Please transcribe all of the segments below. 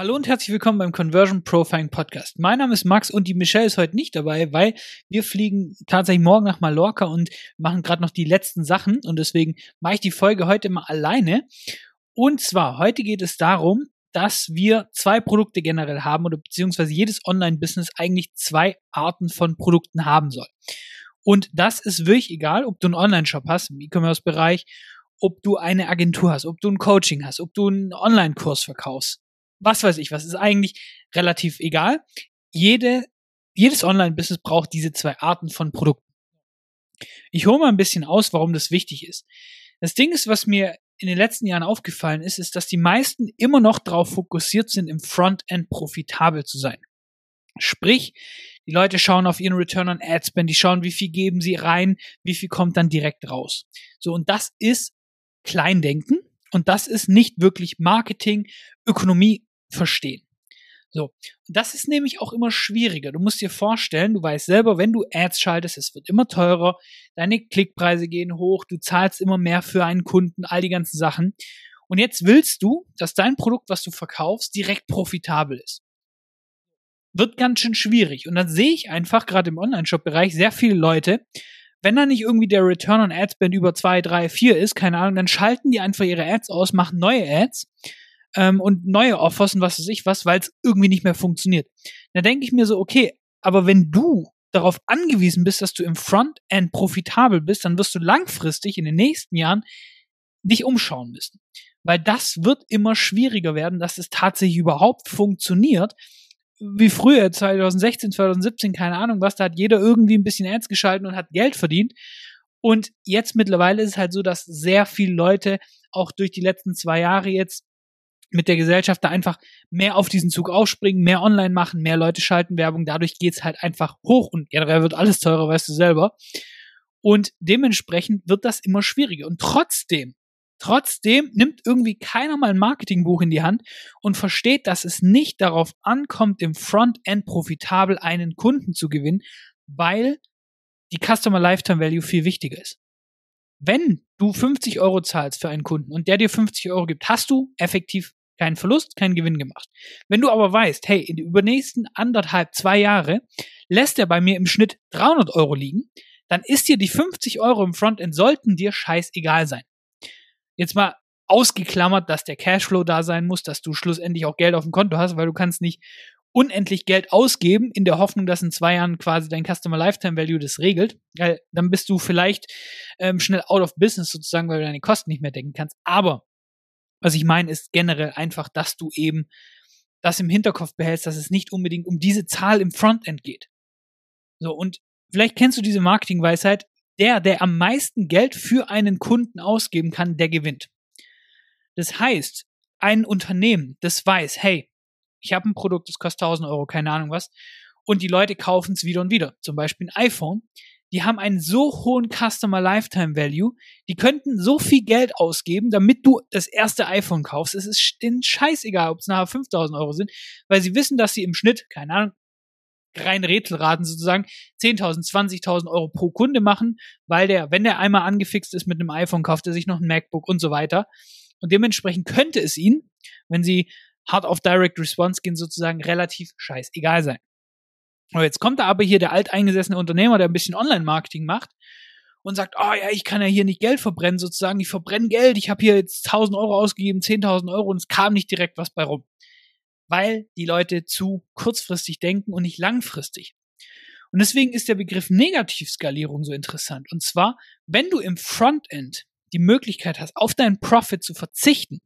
Hallo und herzlich willkommen beim Conversion Profiling Podcast. Mein Name ist Max und die Michelle ist heute nicht dabei, weil wir fliegen tatsächlich morgen nach Mallorca und machen gerade noch die letzten Sachen und deswegen mache ich die Folge heute mal alleine. Und zwar, heute geht es darum, dass wir zwei Produkte generell haben oder beziehungsweise jedes Online-Business eigentlich zwei Arten von Produkten haben soll. Und das ist wirklich egal, ob du einen Online-Shop hast im E-Commerce-Bereich, ob du eine Agentur hast, ob du ein Coaching hast, ob du einen Online-Kurs verkaufst was weiß ich was, ist eigentlich relativ egal. Jede, jedes Online-Business braucht diese zwei Arten von Produkten. Ich hole mal ein bisschen aus, warum das wichtig ist. Das Ding ist, was mir in den letzten Jahren aufgefallen ist, ist, dass die meisten immer noch darauf fokussiert sind, im Frontend profitabel zu sein. Sprich, die Leute schauen auf ihren Return on Ad Spend, die schauen, wie viel geben sie rein, wie viel kommt dann direkt raus. So, und das ist Kleindenken und das ist nicht wirklich Marketing, Ökonomie verstehen. So, das ist nämlich auch immer schwieriger. Du musst dir vorstellen, du weißt selber, wenn du Ads schaltest, es wird immer teurer, deine Klickpreise gehen hoch, du zahlst immer mehr für einen Kunden, all die ganzen Sachen. Und jetzt willst du, dass dein Produkt, was du verkaufst, direkt profitabel ist. Wird ganz schön schwierig. Und dann sehe ich einfach gerade im Online-Shop-Bereich sehr viele Leute, wenn da nicht irgendwie der Return on Ad Spend über 2, 3, 4 ist, keine Ahnung, dann schalten die einfach ihre Ads aus, machen neue Ads ähm, und neue Offers und was weiß ich was, weil es irgendwie nicht mehr funktioniert. Da denke ich mir so, okay, aber wenn du darauf angewiesen bist, dass du im Frontend profitabel bist, dann wirst du langfristig in den nächsten Jahren dich umschauen müssen. Weil das wird immer schwieriger werden, dass es tatsächlich überhaupt funktioniert. Wie früher, 2016, 2017, keine Ahnung was, da hat jeder irgendwie ein bisschen Ads geschalten und hat Geld verdient. Und jetzt mittlerweile ist es halt so, dass sehr viele Leute auch durch die letzten zwei Jahre jetzt mit der Gesellschaft da einfach mehr auf diesen Zug aufspringen, mehr online machen, mehr Leute schalten Werbung. Dadurch geht's halt einfach hoch und generell wird alles teurer, weißt du selber. Und dementsprechend wird das immer schwieriger. Und trotzdem, trotzdem nimmt irgendwie keiner mal ein Marketingbuch in die Hand und versteht, dass es nicht darauf ankommt, im Frontend profitabel einen Kunden zu gewinnen, weil die Customer Lifetime Value viel wichtiger ist. Wenn du 50 Euro zahlst für einen Kunden und der dir 50 Euro gibt, hast du effektiv keinen Verlust, keinen Gewinn gemacht. Wenn du aber weißt, hey, in den übernächsten anderthalb, zwei Jahre lässt er bei mir im Schnitt 300 Euro liegen, dann ist dir die 50 Euro im Frontend sollten dir scheißegal sein. Jetzt mal ausgeklammert, dass der Cashflow da sein muss, dass du schlussendlich auch Geld auf dem Konto hast, weil du kannst nicht unendlich Geld ausgeben in der Hoffnung, dass in zwei Jahren quasi dein Customer Lifetime Value das regelt. Weil dann bist du vielleicht ähm, schnell out of business sozusagen, weil du deine Kosten nicht mehr decken kannst. Aber was ich meine, ist generell einfach, dass du eben das im Hinterkopf behältst, dass es nicht unbedingt um diese Zahl im Frontend geht. So, und vielleicht kennst du diese Marketingweisheit, der, der am meisten Geld für einen Kunden ausgeben kann, der gewinnt. Das heißt, ein Unternehmen, das weiß, hey, ich habe ein Produkt, das kostet 1000 Euro, keine Ahnung was, und die Leute kaufen es wieder und wieder, zum Beispiel ein iPhone, die haben einen so hohen Customer Lifetime Value, die könnten so viel Geld ausgeben, damit du das erste iPhone kaufst. Es ist denen scheißegal, ob es nachher 5000 Euro sind, weil sie wissen, dass sie im Schnitt, keine Ahnung, rein Rätselraten sozusagen, 10.000, 20.000 Euro pro Kunde machen, weil der, wenn der einmal angefixt ist mit einem iPhone, kauft er sich noch ein MacBook und so weiter. Und dementsprechend könnte es ihnen, wenn sie hart auf Direct Response gehen, sozusagen relativ scheißegal sein. Und jetzt kommt da aber hier der alteingesessene Unternehmer, der ein bisschen Online-Marketing macht und sagt, oh ja, ich kann ja hier nicht Geld verbrennen, sozusagen, ich verbrenne Geld, ich habe hier jetzt 1000 Euro ausgegeben, 10.000 Euro und es kam nicht direkt was bei rum. Weil die Leute zu kurzfristig denken und nicht langfristig. Und deswegen ist der Begriff Negativskalierung so interessant. Und zwar, wenn du im Frontend die Möglichkeit hast, auf deinen Profit zu verzichten,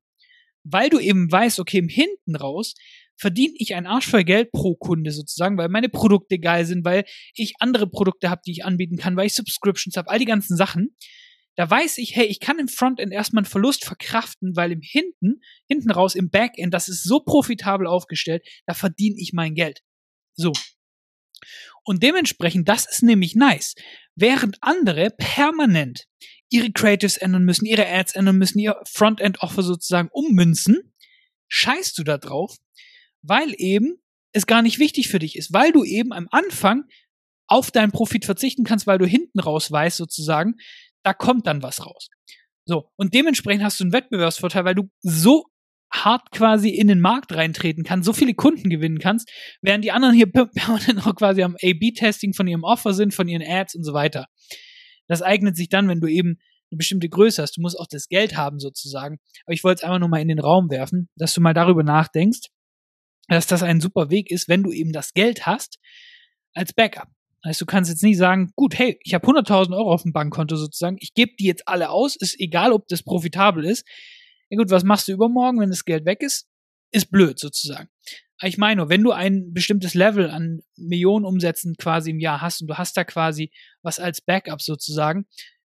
weil du eben weißt, okay, im Hinten raus verdiene ich ein Arsch voll Geld pro Kunde sozusagen, weil meine Produkte geil sind, weil ich andere Produkte habe, die ich anbieten kann, weil ich Subscriptions habe, all die ganzen Sachen. Da weiß ich, hey, ich kann im Frontend erstmal einen Verlust verkraften, weil im Hinten, hinten raus im Backend, das ist so profitabel aufgestellt, da verdiene ich mein Geld. So. Und dementsprechend, das ist nämlich nice. Während andere permanent ihre Creatives ändern müssen, ihre Ads ändern müssen, ihr Frontend-Offer sozusagen ummünzen, scheißt du da drauf, weil eben es gar nicht wichtig für dich ist, weil du eben am Anfang auf deinen Profit verzichten kannst, weil du hinten raus weißt sozusagen, da kommt dann was raus. So, und dementsprechend hast du einen Wettbewerbsvorteil, weil du so hart quasi in den Markt reintreten kannst, so viele Kunden gewinnen kannst, während die anderen hier permanent noch quasi am A-B-Testing von ihrem Offer sind, von ihren Ads und so weiter. Das eignet sich dann, wenn du eben eine bestimmte Größe hast. Du musst auch das Geld haben sozusagen. Aber ich wollte es einfach nur mal in den Raum werfen, dass du mal darüber nachdenkst, dass das ein super Weg ist, wenn du eben das Geld hast als Backup. Heißt, du kannst jetzt nicht sagen, gut, hey, ich habe 100.000 Euro auf dem Bankkonto sozusagen, ich gebe die jetzt alle aus, ist egal, ob das profitabel ist. Ja gut, was machst du übermorgen, wenn das Geld weg ist? Ist blöd sozusagen. Ich meine wenn du ein bestimmtes Level an Millionen Umsätzen quasi im Jahr hast und du hast da quasi was als Backup sozusagen,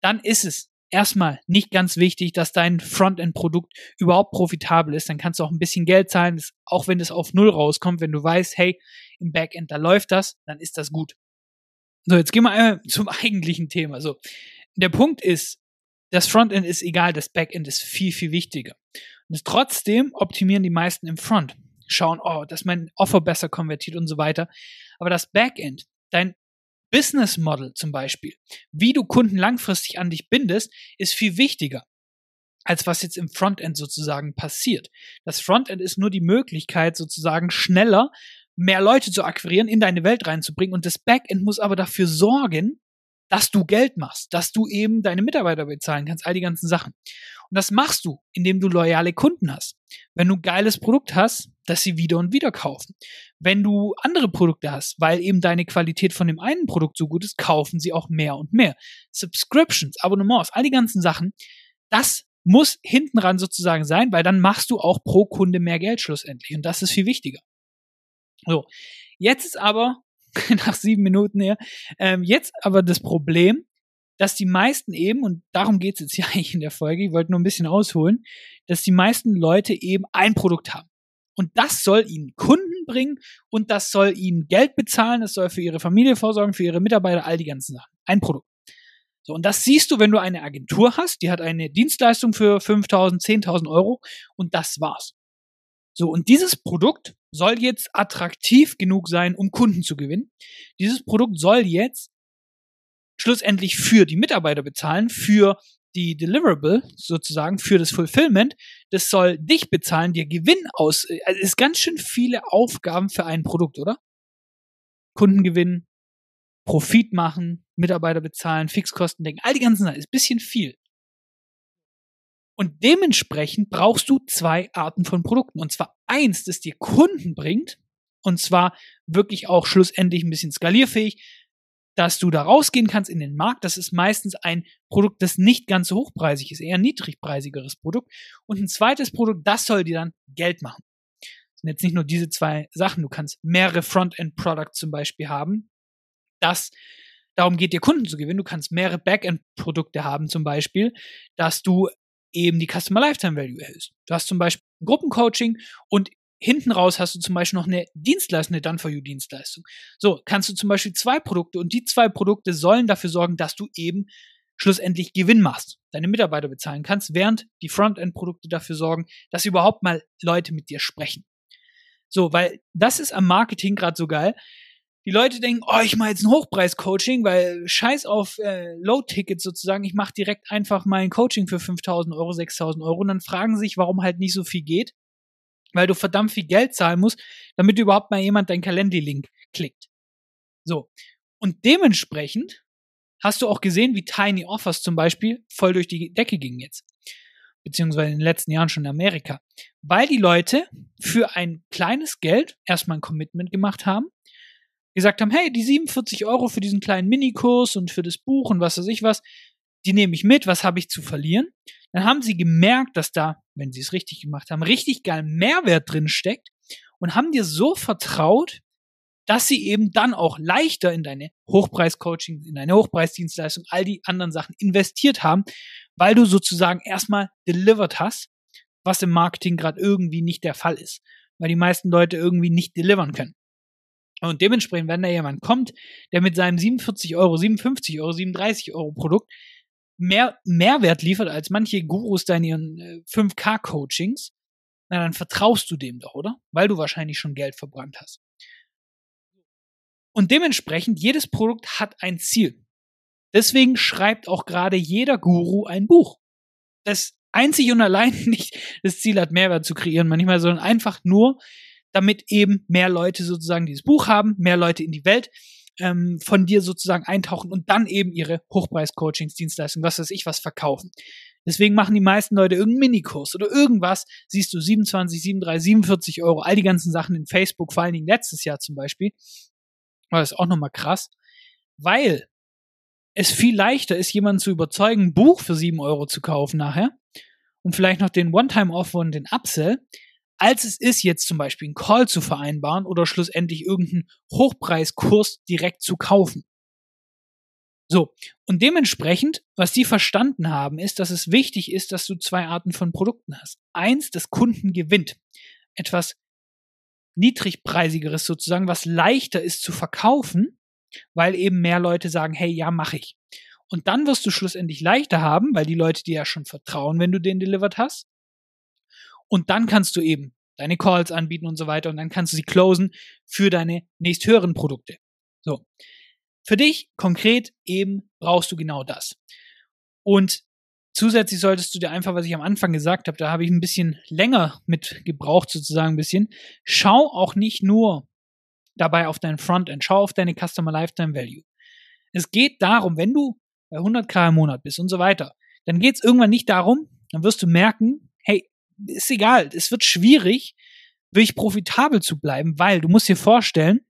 dann ist es erstmal nicht ganz wichtig, dass dein Frontend-Produkt überhaupt profitabel ist. Dann kannst du auch ein bisschen Geld zahlen, auch wenn es auf Null rauskommt. Wenn du weißt, hey, im Backend, da läuft das, dann ist das gut. So, jetzt gehen wir einmal zum eigentlichen Thema. So, der Punkt ist, das Frontend ist egal, das Backend ist viel, viel wichtiger. Und trotzdem optimieren die meisten im Front. Schauen, oh, dass mein Offer besser konvertiert und so weiter. Aber das Backend, dein Business Model zum Beispiel, wie du Kunden langfristig an dich bindest, ist viel wichtiger als was jetzt im Frontend sozusagen passiert. Das Frontend ist nur die Möglichkeit, sozusagen schneller mehr Leute zu akquirieren, in deine Welt reinzubringen. Und das Backend muss aber dafür sorgen, dass du Geld machst, dass du eben deine Mitarbeiter bezahlen kannst, all die ganzen Sachen. Und das machst du, indem du loyale Kunden hast. Wenn du ein geiles Produkt hast, dass sie wieder und wieder kaufen. Wenn du andere Produkte hast, weil eben deine Qualität von dem einen Produkt so gut ist, kaufen sie auch mehr und mehr. Subscriptions, Abonnements, all die ganzen Sachen, das muss hinten ran sozusagen sein, weil dann machst du auch pro Kunde mehr Geld schlussendlich. Und das ist viel wichtiger. So, jetzt ist aber, nach sieben Minuten her, ähm, jetzt aber das Problem, dass die meisten eben, und darum geht es jetzt ja eigentlich in der Folge, ich wollte nur ein bisschen ausholen, dass die meisten Leute eben ein Produkt haben. Und das soll ihnen Kunden bringen und das soll ihnen Geld bezahlen, das soll für ihre Familie vorsorgen, für ihre Mitarbeiter, all die ganzen Sachen. Ein Produkt. So, und das siehst du, wenn du eine Agentur hast, die hat eine Dienstleistung für 5.000, 10.000 Euro und das war's. So, und dieses Produkt soll jetzt attraktiv genug sein, um Kunden zu gewinnen. Dieses Produkt soll jetzt schlussendlich für die Mitarbeiter bezahlen, für die Deliverable sozusagen, für das Fulfillment. Das soll dich bezahlen, dir Gewinn aus. Also es ist ganz schön viele Aufgaben für ein Produkt, oder? Kunden gewinnen, Profit machen, Mitarbeiter bezahlen, Fixkosten denken, all die ganzen Sachen, ist ein bisschen viel. Und dementsprechend brauchst du zwei Arten von Produkten. Und zwar eins, das dir Kunden bringt. Und zwar wirklich auch schlussendlich ein bisschen skalierfähig, dass du da rausgehen kannst in den Markt. Das ist meistens ein Produkt, das nicht ganz so hochpreisig ist, eher ein niedrigpreisigeres Produkt. Und ein zweites Produkt, das soll dir dann Geld machen. Das sind jetzt nicht nur diese zwei Sachen. Du kannst mehrere Frontend-Products zum Beispiel haben. Das darum geht dir Kunden zu gewinnen. Du kannst mehrere Backend-Produkte haben zum Beispiel, dass du eben die Customer Lifetime Value erhöhst. Du hast zum Beispiel Gruppencoaching und hinten raus hast du zum Beispiel noch eine Dienstleistung, eine Done-for-You-Dienstleistung. So, kannst du zum Beispiel zwei Produkte und die zwei Produkte sollen dafür sorgen, dass du eben schlussendlich Gewinn machst, deine Mitarbeiter bezahlen kannst, während die Frontend-Produkte dafür sorgen, dass überhaupt mal Leute mit dir sprechen. So, weil das ist am Marketing gerade so geil die Leute denken, oh, ich mache jetzt ein Hochpreis-Coaching, weil scheiß auf äh, Low-Tickets sozusagen, ich mache direkt einfach mal ein Coaching für 5.000 Euro, 6.000 Euro und dann fragen sich, warum halt nicht so viel geht, weil du verdammt viel Geld zahlen musst, damit überhaupt mal jemand dein Calendly-Link klickt. So. Und dementsprechend hast du auch gesehen, wie Tiny Offers zum Beispiel voll durch die Decke gingen jetzt. Beziehungsweise in den letzten Jahren schon in Amerika. Weil die Leute für ein kleines Geld erstmal ein Commitment gemacht haben gesagt haben, hey, die 47 Euro für diesen kleinen Minikurs und für das Buch und was weiß ich was, die nehme ich mit, was habe ich zu verlieren? Dann haben sie gemerkt, dass da, wenn sie es richtig gemacht haben, richtig geil Mehrwert drin steckt und haben dir so vertraut, dass sie eben dann auch leichter in deine Hochpreis-Coaching, in deine Hochpreisdienstleistung, all die anderen Sachen investiert haben, weil du sozusagen erstmal delivered hast, was im Marketing gerade irgendwie nicht der Fall ist, weil die meisten Leute irgendwie nicht delivern können. Und dementsprechend, wenn da jemand kommt, der mit seinem 47 Euro, 57 Euro, 37 Euro Produkt mehr Mehrwert liefert als manche Gurus da in ihren 5K-Coachings, äh, na dann vertraust du dem doch, oder? Weil du wahrscheinlich schon Geld verbrannt hast. Und dementsprechend, jedes Produkt hat ein Ziel. Deswegen schreibt auch gerade jeder Guru ein Buch. Das einzig und allein nicht das Ziel hat, Mehrwert zu kreieren manchmal, sondern einfach nur, damit eben mehr Leute sozusagen dieses Buch haben, mehr Leute in die Welt ähm, von dir sozusagen eintauchen und dann eben ihre Hochpreis-Coachings, Dienstleistungen, was weiß ich, was verkaufen. Deswegen machen die meisten Leute irgendeinen Minikurs oder irgendwas. Siehst du 27, 37, 47 Euro, all die ganzen Sachen in Facebook, vor allen Dingen letztes Jahr zum Beispiel. War das auch nochmal krass. Weil es viel leichter ist, jemanden zu überzeugen, ein Buch für 7 Euro zu kaufen nachher und vielleicht noch den One-Time-Offer und den Upsell, als es ist, jetzt zum Beispiel einen Call zu vereinbaren oder schlussendlich irgendeinen Hochpreiskurs direkt zu kaufen. So, und dementsprechend, was die verstanden haben, ist, dass es wichtig ist, dass du zwei Arten von Produkten hast. Eins, das Kunden gewinnt. Etwas niedrigpreisigeres sozusagen, was leichter ist zu verkaufen, weil eben mehr Leute sagen, hey, ja, mach ich. Und dann wirst du schlussendlich leichter haben, weil die Leute dir ja schon vertrauen, wenn du den delivered hast. Und dann kannst du eben deine Calls anbieten und so weiter und dann kannst du sie closen für deine nächsthöheren Produkte. So. Für dich konkret eben brauchst du genau das. Und zusätzlich solltest du dir einfach, was ich am Anfang gesagt habe, da habe ich ein bisschen länger mit gebraucht sozusagen ein bisschen. Schau auch nicht nur dabei auf dein Frontend, schau auf deine Customer Lifetime Value. Es geht darum, wenn du bei 100k im Monat bist und so weiter, dann geht es irgendwann nicht darum, dann wirst du merken, ist egal, es wird schwierig, wirklich profitabel zu bleiben, weil du musst dir vorstellen,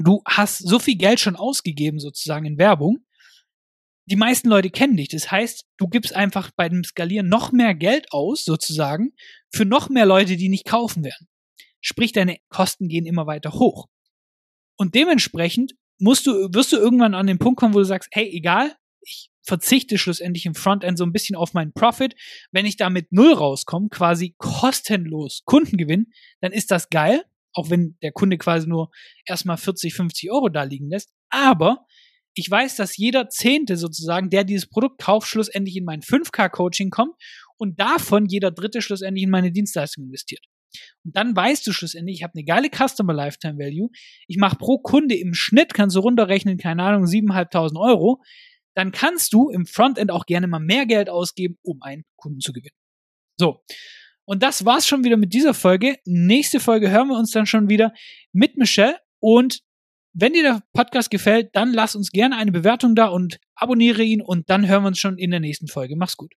du hast so viel Geld schon ausgegeben sozusagen in Werbung. Die meisten Leute kennen dich. Das heißt, du gibst einfach bei dem Skalieren noch mehr Geld aus sozusagen für noch mehr Leute, die nicht kaufen werden. Sprich, deine Kosten gehen immer weiter hoch. Und dementsprechend musst du, wirst du irgendwann an den Punkt kommen, wo du sagst, hey, egal, ich verzichte schlussendlich im Frontend so ein bisschen auf meinen Profit. Wenn ich da mit Null rauskomme, quasi kostenlos Kundengewinn, dann ist das geil, auch wenn der Kunde quasi nur erstmal 40, 50 Euro da liegen lässt. Aber ich weiß, dass jeder Zehnte sozusagen, der dieses Produkt kauft, schlussendlich in mein 5K-Coaching kommt und davon jeder Dritte schlussendlich in meine Dienstleistung investiert. Und dann weißt du schlussendlich, ich habe eine geile Customer Lifetime Value. Ich mache pro Kunde im Schnitt, kannst du runterrechnen, keine Ahnung, 7.500 Euro dann kannst du im Frontend auch gerne mal mehr Geld ausgeben, um einen Kunden zu gewinnen. So. Und das war's schon wieder mit dieser Folge. Nächste Folge hören wir uns dann schon wieder mit Michelle. Und wenn dir der Podcast gefällt, dann lass uns gerne eine Bewertung da und abonniere ihn und dann hören wir uns schon in der nächsten Folge. Mach's gut.